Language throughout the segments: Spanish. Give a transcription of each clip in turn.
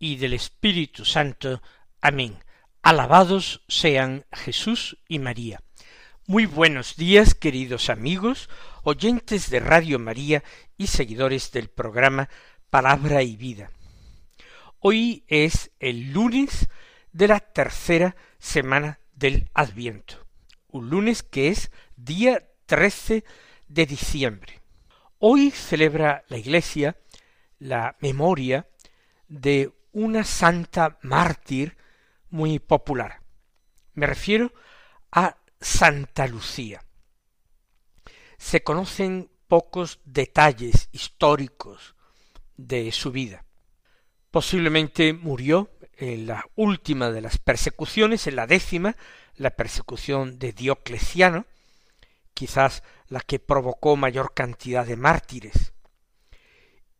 y del Espíritu Santo. Amén. Alabados sean Jesús y María. Muy buenos días, queridos amigos, oyentes de Radio María y seguidores del programa Palabra y Vida. Hoy es el lunes de la tercera semana del Adviento, un lunes que es día 13 de diciembre. Hoy celebra la Iglesia la memoria de una santa mártir muy popular. Me refiero a Santa Lucía. Se conocen pocos detalles históricos de su vida. Posiblemente murió en la última de las persecuciones, en la décima, la persecución de Diocleciano, quizás la que provocó mayor cantidad de mártires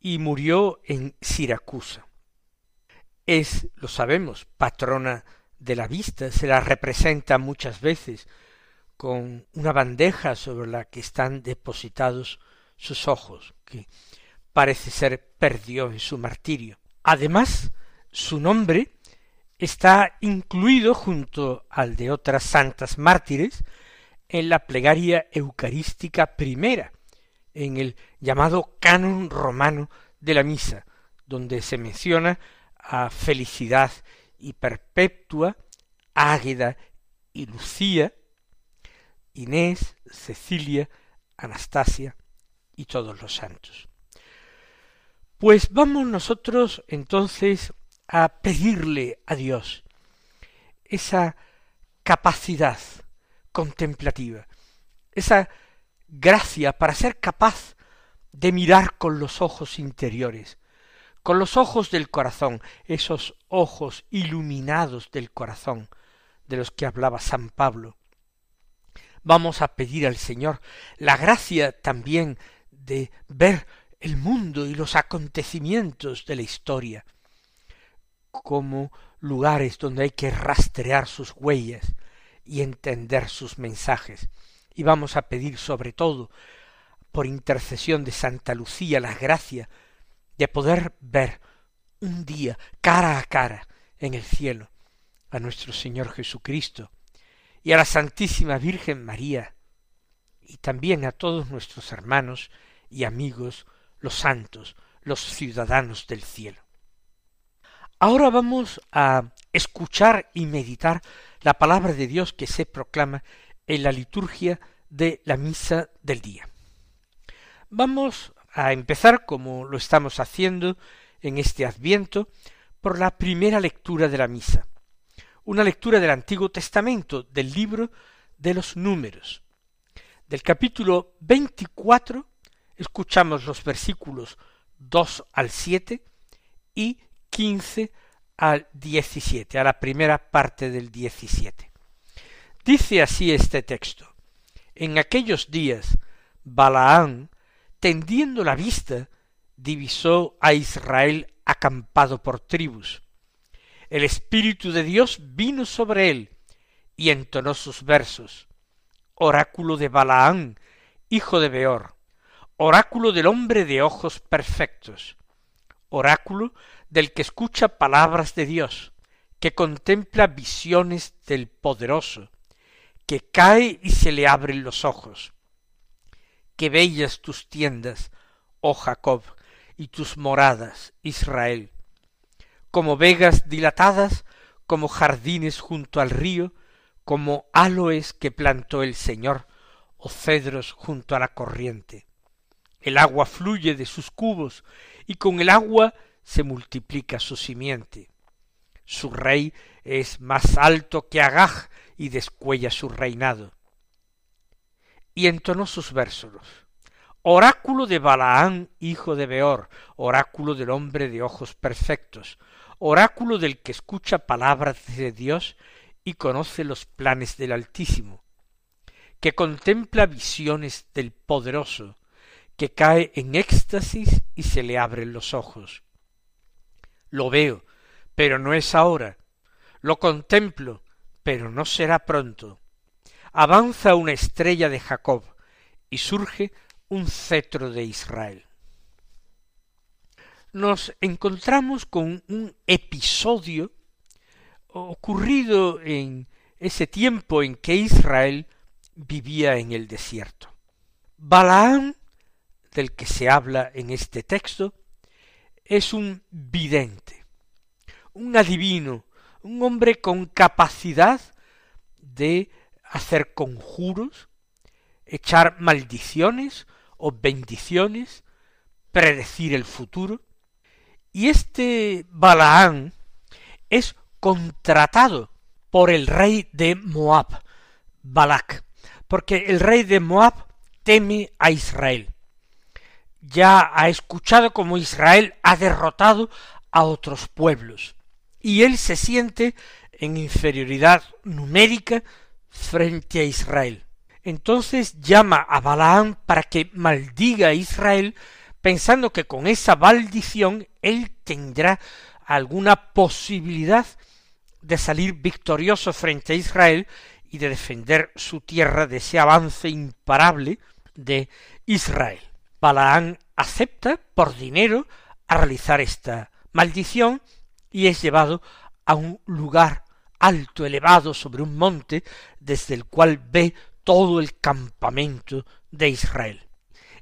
y murió en Siracusa. Es, lo sabemos, patrona de la vista, se la representa muchas veces con una bandeja sobre la que están depositados sus ojos, que parece ser perdió en su martirio. Además, su nombre está incluido junto al de otras santas mártires en la plegaria eucarística primera, en el llamado canon romano de la misa, donde se menciona a Felicidad y Perpetua, Águeda y Lucía, Inés, Cecilia, Anastasia y todos los santos. Pues vamos nosotros entonces a pedirle a Dios esa capacidad contemplativa, esa gracia para ser capaz de mirar con los ojos interiores, con los ojos del corazón, esos ojos iluminados del corazón de los que hablaba San Pablo. Vamos a pedir al Señor la gracia también de ver el mundo y los acontecimientos de la historia como lugares donde hay que rastrear sus huellas y entender sus mensajes y vamos a pedir sobre todo por intercesión de Santa Lucía la gracia de poder ver un día cara a cara en el cielo a nuestro Señor Jesucristo y a la Santísima Virgen María y también a todos nuestros hermanos y amigos, los santos, los ciudadanos del cielo. Ahora vamos a escuchar y meditar la palabra de Dios que se proclama en la liturgia de la misa del día. Vamos a empezar, como lo estamos haciendo en este adviento, por la primera lectura de la misa, una lectura del Antiguo Testamento, del libro de los números. Del capítulo 24 escuchamos los versículos 2 al 7 y 15 al 17, a la primera parte del 17. Dice así este texto. En aquellos días, Balaán, tendiendo la vista, divisó a Israel acampado por tribus. El Espíritu de Dios vino sobre él y entonó sus versos. Oráculo de Balaán, hijo de Beor, oráculo del hombre de ojos perfectos, oráculo del que escucha palabras de Dios, que contempla visiones del poderoso, que cae y se le abren los ojos. Qué bellas tus tiendas, oh Jacob, y tus moradas, Israel. Como vegas dilatadas, como jardines junto al río, como aloes que plantó el Señor, o cedros junto a la corriente. El agua fluye de sus cubos, y con el agua se multiplica su simiente. Su rey es más alto que Agag, y descuella su reinado. Y entonó sus versos. oráculo de Balaán, hijo de Beor, oráculo del hombre de ojos perfectos, oráculo del que escucha palabras de Dios y conoce los planes del Altísimo, que contempla visiones del poderoso, que cae en éxtasis y se le abren los ojos. Lo veo, pero no es ahora. Lo contemplo, pero no será pronto. Avanza una estrella de Jacob y surge un cetro de Israel. Nos encontramos con un episodio ocurrido en ese tiempo en que Israel vivía en el desierto. Balaam, del que se habla en este texto, es un vidente, un adivino, un hombre con capacidad de hacer conjuros, echar maldiciones o bendiciones, predecir el futuro. Y este Balaán es contratado por el rey de Moab, Balak, porque el rey de Moab teme a Israel. Ya ha escuchado cómo Israel ha derrotado a otros pueblos, y él se siente en inferioridad numérica frente a Israel. Entonces llama a Balaam para que maldiga a Israel, pensando que con esa maldición él tendrá alguna posibilidad de salir victorioso frente a Israel y de defender su tierra de ese avance imparable de Israel. Balaán acepta por dinero a realizar esta maldición y es llevado a un lugar alto, elevado sobre un monte, desde el cual ve todo el campamento de Israel.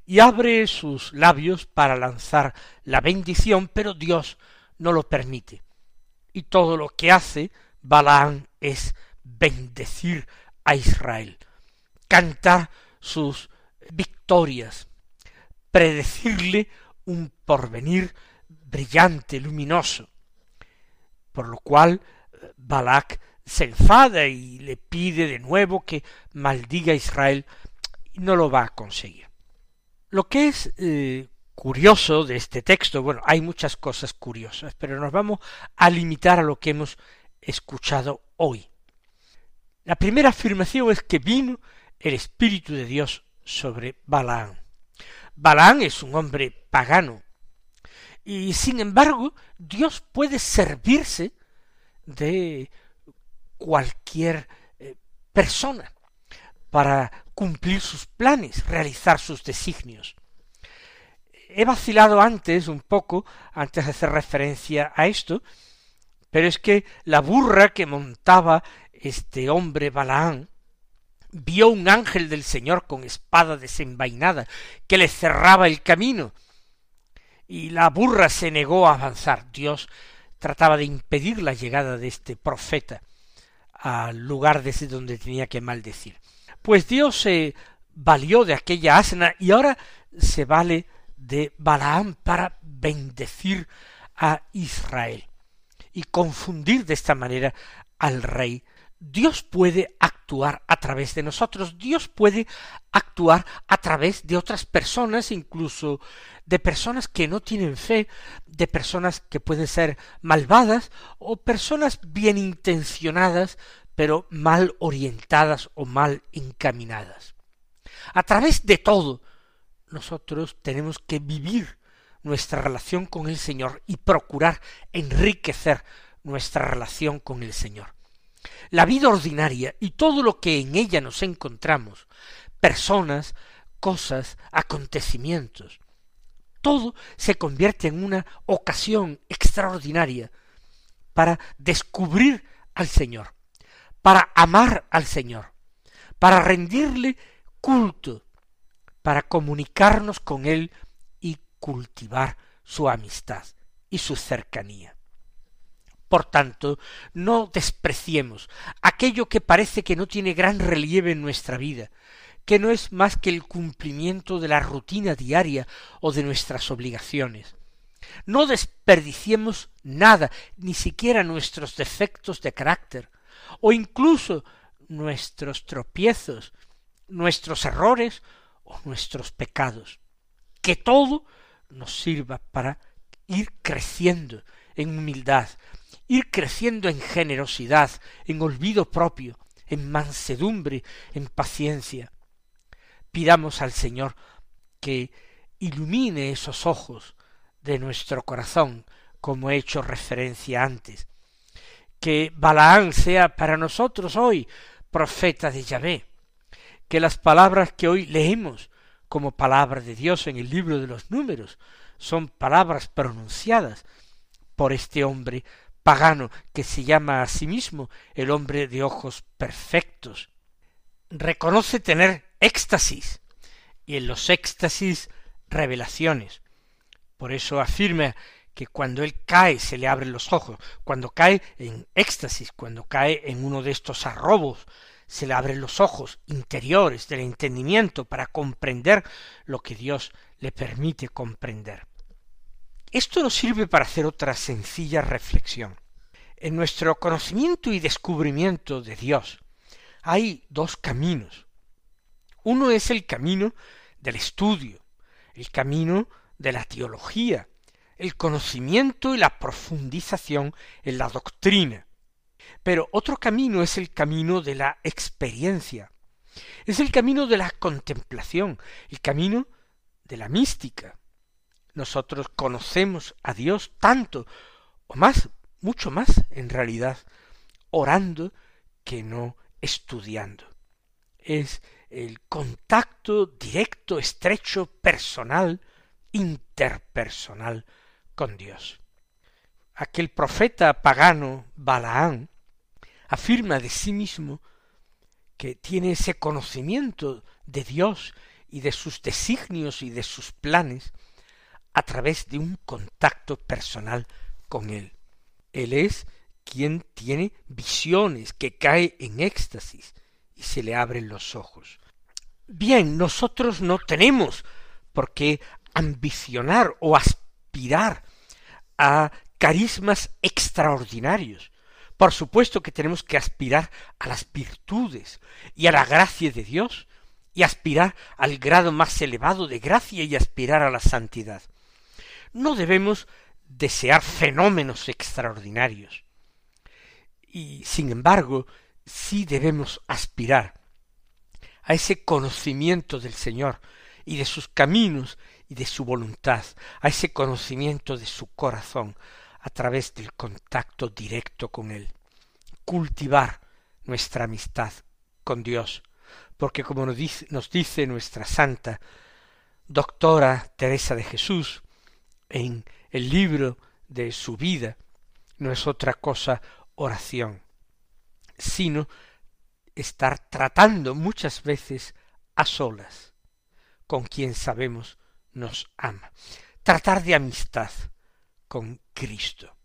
Y abre sus labios para lanzar la bendición, pero Dios no lo permite. Y todo lo que hace Balaán es bendecir a Israel, cantar sus victorias, predecirle un porvenir brillante, luminoso, por lo cual Balak se enfada y le pide de nuevo que maldiga a Israel y no lo va a conseguir. Lo que es eh, curioso de este texto, bueno, hay muchas cosas curiosas, pero nos vamos a limitar a lo que hemos escuchado hoy. La primera afirmación es que vino el Espíritu de Dios sobre Balaán. Balaán es un hombre pagano, y sin embargo Dios puede servirse de cualquier eh, persona para cumplir sus planes, realizar sus designios. He vacilado antes un poco, antes de hacer referencia a esto, pero es que la burra que montaba este hombre Balaán vio un ángel del Señor con espada desenvainada que le cerraba el camino, y la burra se negó a avanzar. Dios trataba de impedir la llegada de este profeta al lugar desde donde tenía que maldecir. Pues Dios se valió de aquella asna y ahora se vale de Balaam para bendecir a Israel y confundir de esta manera al rey Dios puede actuar a través de nosotros, Dios puede actuar a través de otras personas, incluso de personas que no tienen fe, de personas que pueden ser malvadas o personas bien intencionadas, pero mal orientadas o mal encaminadas. A través de todo, nosotros tenemos que vivir nuestra relación con el Señor y procurar enriquecer nuestra relación con el Señor. La vida ordinaria y todo lo que en ella nos encontramos, personas, cosas, acontecimientos, todo se convierte en una ocasión extraordinaria para descubrir al Señor, para amar al Señor, para rendirle culto, para comunicarnos con Él y cultivar su amistad y su cercanía. Por tanto, no despreciemos aquello que parece que no tiene gran relieve en nuestra vida, que no es más que el cumplimiento de la rutina diaria o de nuestras obligaciones. No desperdiciemos nada, ni siquiera nuestros defectos de carácter, o incluso nuestros tropiezos, nuestros errores o nuestros pecados. que todo nos sirva para ir creciendo en humildad, ir creciendo en generosidad, en olvido propio, en mansedumbre, en paciencia. Pidamos al Señor que ilumine esos ojos de nuestro corazón, como he hecho referencia antes. Que Balaán sea para nosotros hoy profeta de Yahvé. Que las palabras que hoy leemos como palabra de Dios en el libro de los números son palabras pronunciadas por este hombre pagano que se llama a sí mismo el hombre de ojos perfectos. Reconoce tener éxtasis y en los éxtasis revelaciones. Por eso afirma que cuando él cae se le abren los ojos, cuando cae en éxtasis, cuando cae en uno de estos arrobos, se le abren los ojos interiores del entendimiento para comprender lo que Dios le permite comprender. Esto nos sirve para hacer otra sencilla reflexión. En nuestro conocimiento y descubrimiento de Dios hay dos caminos. Uno es el camino del estudio, el camino de la teología, el conocimiento y la profundización en la doctrina. Pero otro camino es el camino de la experiencia, es el camino de la contemplación, el camino de la mística. Nosotros conocemos a Dios tanto o más, mucho más en realidad, orando que no estudiando. Es el contacto directo, estrecho, personal, interpersonal con Dios. Aquel profeta pagano Balaán afirma de sí mismo que tiene ese conocimiento de Dios y de sus designios y de sus planes a través de un contacto personal con Él. Él es quien tiene visiones, que cae en éxtasis y se le abren los ojos. Bien, nosotros no tenemos por qué ambicionar o aspirar a carismas extraordinarios. Por supuesto que tenemos que aspirar a las virtudes y a la gracia de Dios, y aspirar al grado más elevado de gracia y aspirar a la santidad. No debemos desear fenómenos extraordinarios. Y sin embargo, sí debemos aspirar a ese conocimiento del Señor y de sus caminos y de su voluntad, a ese conocimiento de su corazón a través del contacto directo con Él. Cultivar nuestra amistad con Dios, porque como nos dice, nos dice nuestra santa doctora Teresa de Jesús en el libro de su vida, no es otra cosa oración, sino estar tratando muchas veces a solas con quien sabemos nos ama. Tratar de amistad con Cristo.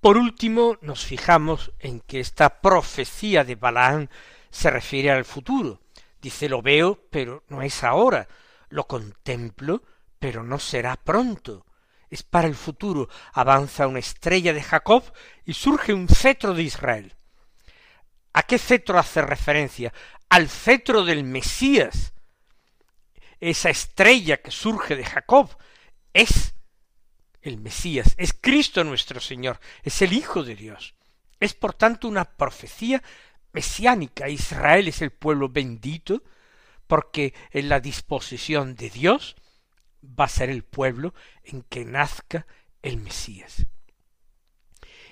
Por último, nos fijamos en que esta profecía de Balaán se refiere al futuro. Dice lo veo, pero no es ahora. Lo contemplo, pero no será pronto. Es para el futuro. Avanza una estrella de Jacob y surge un cetro de Israel. ¿A qué cetro hace referencia? Al cetro del Mesías, esa estrella que surge de Jacob, es el Mesías, es Cristo nuestro Señor, es el Hijo de Dios. Es por tanto una profecía mesiánica. Israel es el pueblo bendito, porque en la disposición de Dios va a ser el pueblo en que nazca el Mesías.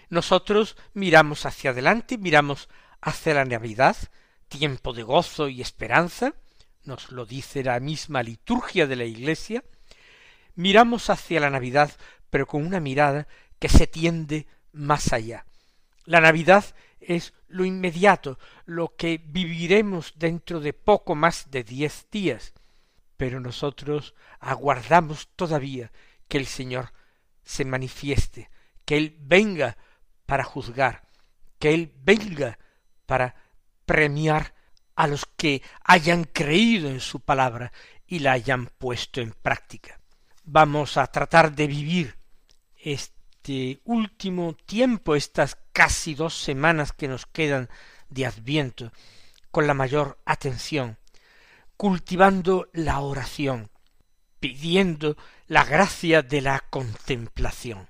Nosotros miramos hacia adelante, miramos hacia la Navidad, tiempo de gozo y esperanza, nos lo dice la misma liturgia de la Iglesia, miramos hacia la Navidad, pero con una mirada que se tiende más allá. La Navidad es lo inmediato, lo que viviremos dentro de poco más de diez días, pero nosotros aguardamos todavía que el Señor se manifieste, que Él venga para juzgar, que Él venga para premiar a los que hayan creído en su palabra y la hayan puesto en práctica. Vamos a tratar de vivir este último tiempo, estas casi dos semanas que nos quedan de Adviento, con la mayor atención, cultivando la oración, pidiendo la gracia de la contemplación.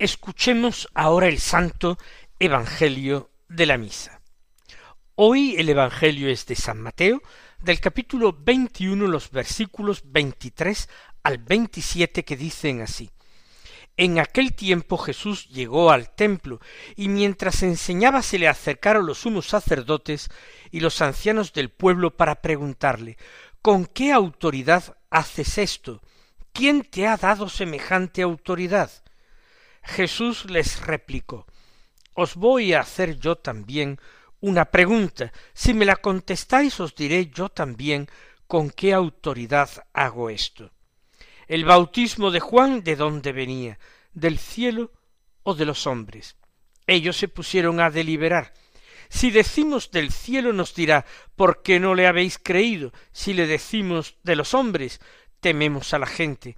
Escuchemos ahora el santo Evangelio de la misa. Hoy el Evangelio es de San Mateo, del capítulo 21, los versículos 23 al 27 que dicen así. En aquel tiempo Jesús llegó al templo, y mientras enseñaba se le acercaron los sumos sacerdotes y los ancianos del pueblo para preguntarle ¿Con qué autoridad haces esto? ¿Quién te ha dado semejante autoridad? Jesús les replicó Os voy a hacer yo también una pregunta. Si me la contestáis os diré yo también con qué autoridad hago esto. El bautismo de Juan de dónde venía, del cielo o de los hombres. Ellos se pusieron a deliberar. Si decimos del cielo nos dirá ¿por qué no le habéis creído? Si le decimos de los hombres, tememos a la gente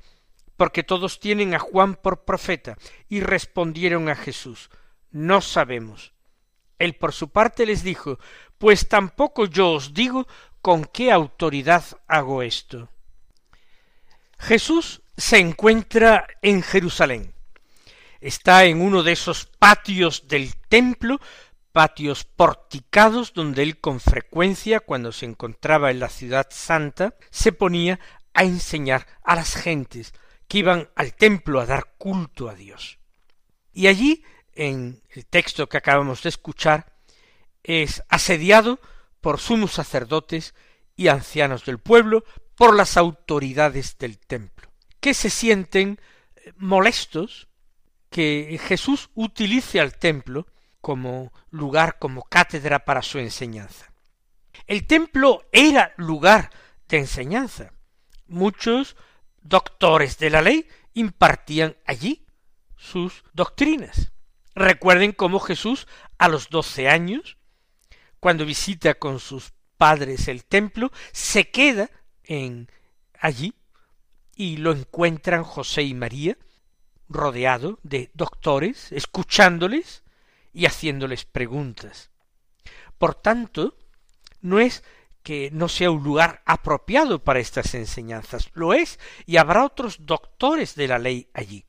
porque todos tienen a Juan por profeta, y respondieron a Jesús, no sabemos. Él por su parte les dijo, pues tampoco yo os digo con qué autoridad hago esto. Jesús se encuentra en Jerusalén. Está en uno de esos patios del templo, patios porticados donde él con frecuencia, cuando se encontraba en la ciudad santa, se ponía a enseñar a las gentes, que iban al templo a dar culto a Dios. Y allí, en el texto que acabamos de escuchar, es asediado por sumos sacerdotes y ancianos del pueblo, por las autoridades del templo, que se sienten eh, molestos que Jesús utilice al templo como lugar, como cátedra para su enseñanza. El templo era lugar de enseñanza. Muchos doctores de la ley impartían allí sus doctrinas. Recuerden cómo Jesús a los doce años, cuando visita con sus padres el templo, se queda en allí y lo encuentran José y María rodeado de doctores, escuchándoles y haciéndoles preguntas. Por tanto, no es que no sea un lugar apropiado para estas enseñanzas. Lo es, y habrá otros doctores de la ley allí.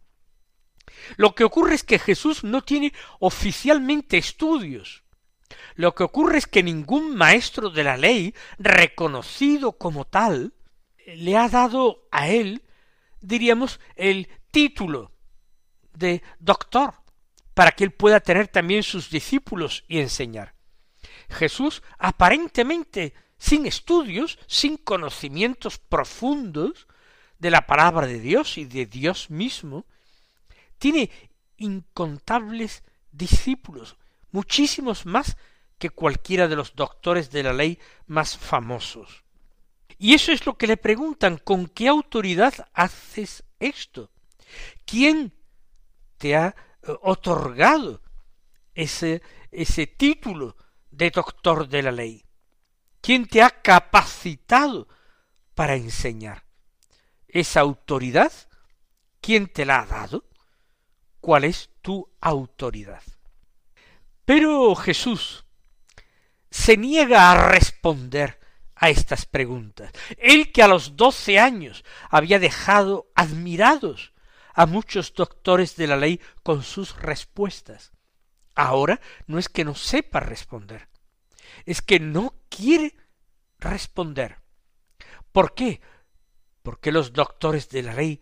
Lo que ocurre es que Jesús no tiene oficialmente estudios. Lo que ocurre es que ningún maestro de la ley, reconocido como tal, le ha dado a él, diríamos, el título de doctor, para que él pueda tener también sus discípulos y enseñar. Jesús aparentemente sin estudios, sin conocimientos profundos de la palabra de Dios y de Dios mismo, tiene incontables discípulos, muchísimos más que cualquiera de los doctores de la ley más famosos. Y eso es lo que le preguntan, ¿con qué autoridad haces esto? ¿Quién te ha eh, otorgado ese, ese título de doctor de la ley? ¿Quién te ha capacitado para enseñar? ¿Esa autoridad? ¿Quién te la ha dado? ¿Cuál es tu autoridad? Pero Jesús se niega a responder a estas preguntas. Él que a los doce años había dejado admirados a muchos doctores de la ley con sus respuestas. Ahora no es que no sepa responder, es que no quiere responder. ¿Por qué? Porque los doctores de la ley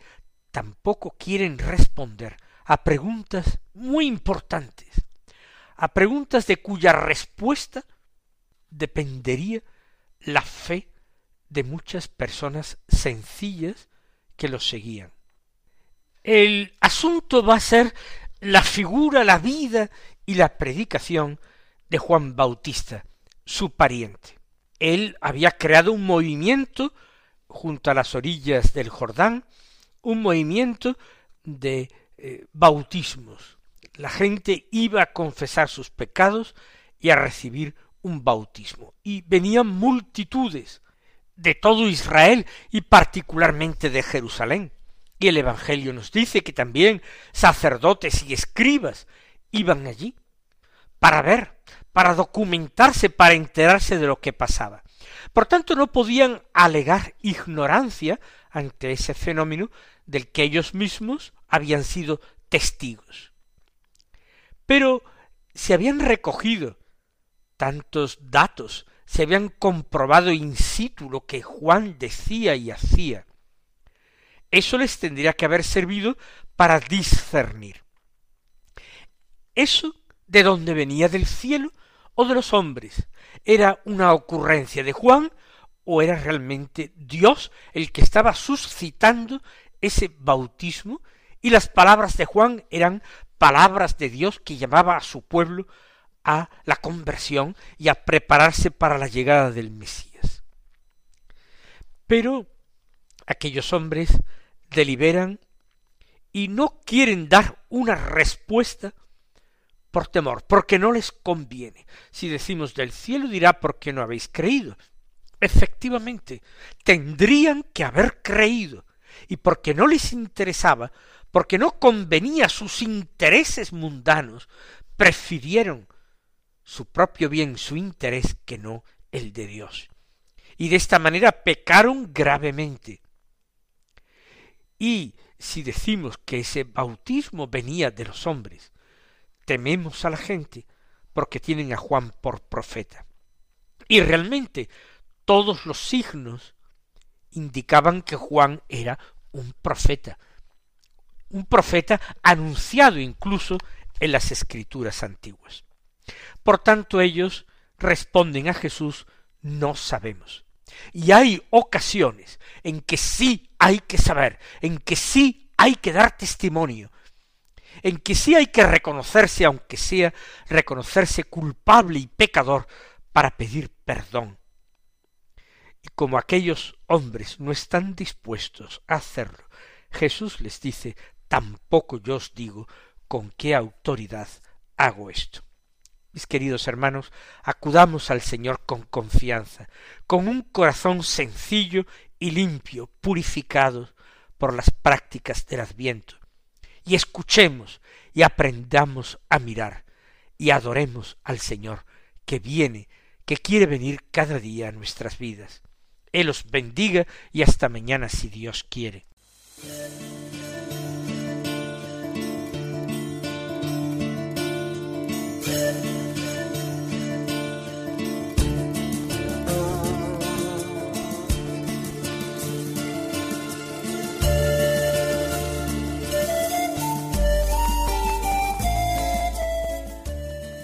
tampoco quieren responder a preguntas muy importantes, a preguntas de cuya respuesta dependería la fe de muchas personas sencillas que los seguían. El asunto va a ser la figura, la vida y la predicación de Juan Bautista, su pariente. Él había creado un movimiento junto a las orillas del Jordán, un movimiento de eh, bautismos. La gente iba a confesar sus pecados y a recibir un bautismo. Y venían multitudes de todo Israel y particularmente de Jerusalén. Y el Evangelio nos dice que también sacerdotes y escribas iban allí para ver, para documentarse, para enterarse de lo que pasaba. Por tanto, no podían alegar ignorancia ante ese fenómeno del que ellos mismos habían sido testigos. Pero se habían recogido tantos datos, se habían comprobado in situ lo que Juan decía y hacía. Eso les tendría que haber servido para discernir. Eso de dónde venía del cielo de los hombres. ¿Era una ocurrencia de Juan o era realmente Dios el que estaba suscitando ese bautismo y las palabras de Juan eran palabras de Dios que llamaba a su pueblo a la conversión y a prepararse para la llegada del Mesías. Pero aquellos hombres deliberan y no quieren dar una respuesta por temor, porque no les conviene. Si decimos del cielo dirá ¿por qué no habéis creído? Efectivamente, tendrían que haber creído, y porque no les interesaba, porque no convenía sus intereses mundanos, prefirieron su propio bien, su interés, que no el de Dios. Y de esta manera pecaron gravemente. Y si decimos que ese bautismo venía de los hombres, tememos a la gente porque tienen a Juan por profeta. Y realmente todos los signos indicaban que Juan era un profeta, un profeta anunciado incluso en las escrituras antiguas. Por tanto ellos responden a Jesús no sabemos. Y hay ocasiones en que sí hay que saber, en que sí hay que dar testimonio, en que sí hay que reconocerse, aunque sea reconocerse culpable y pecador, para pedir perdón. Y como aquellos hombres no están dispuestos a hacerlo, Jesús les dice, tampoco yo os digo con qué autoridad hago esto. Mis queridos hermanos, acudamos al Señor con confianza, con un corazón sencillo y limpio, purificado por las prácticas del Adviento, y escuchemos y aprendamos a mirar y adoremos al Señor que viene, que quiere venir cada día a nuestras vidas. Él os bendiga y hasta mañana si Dios quiere.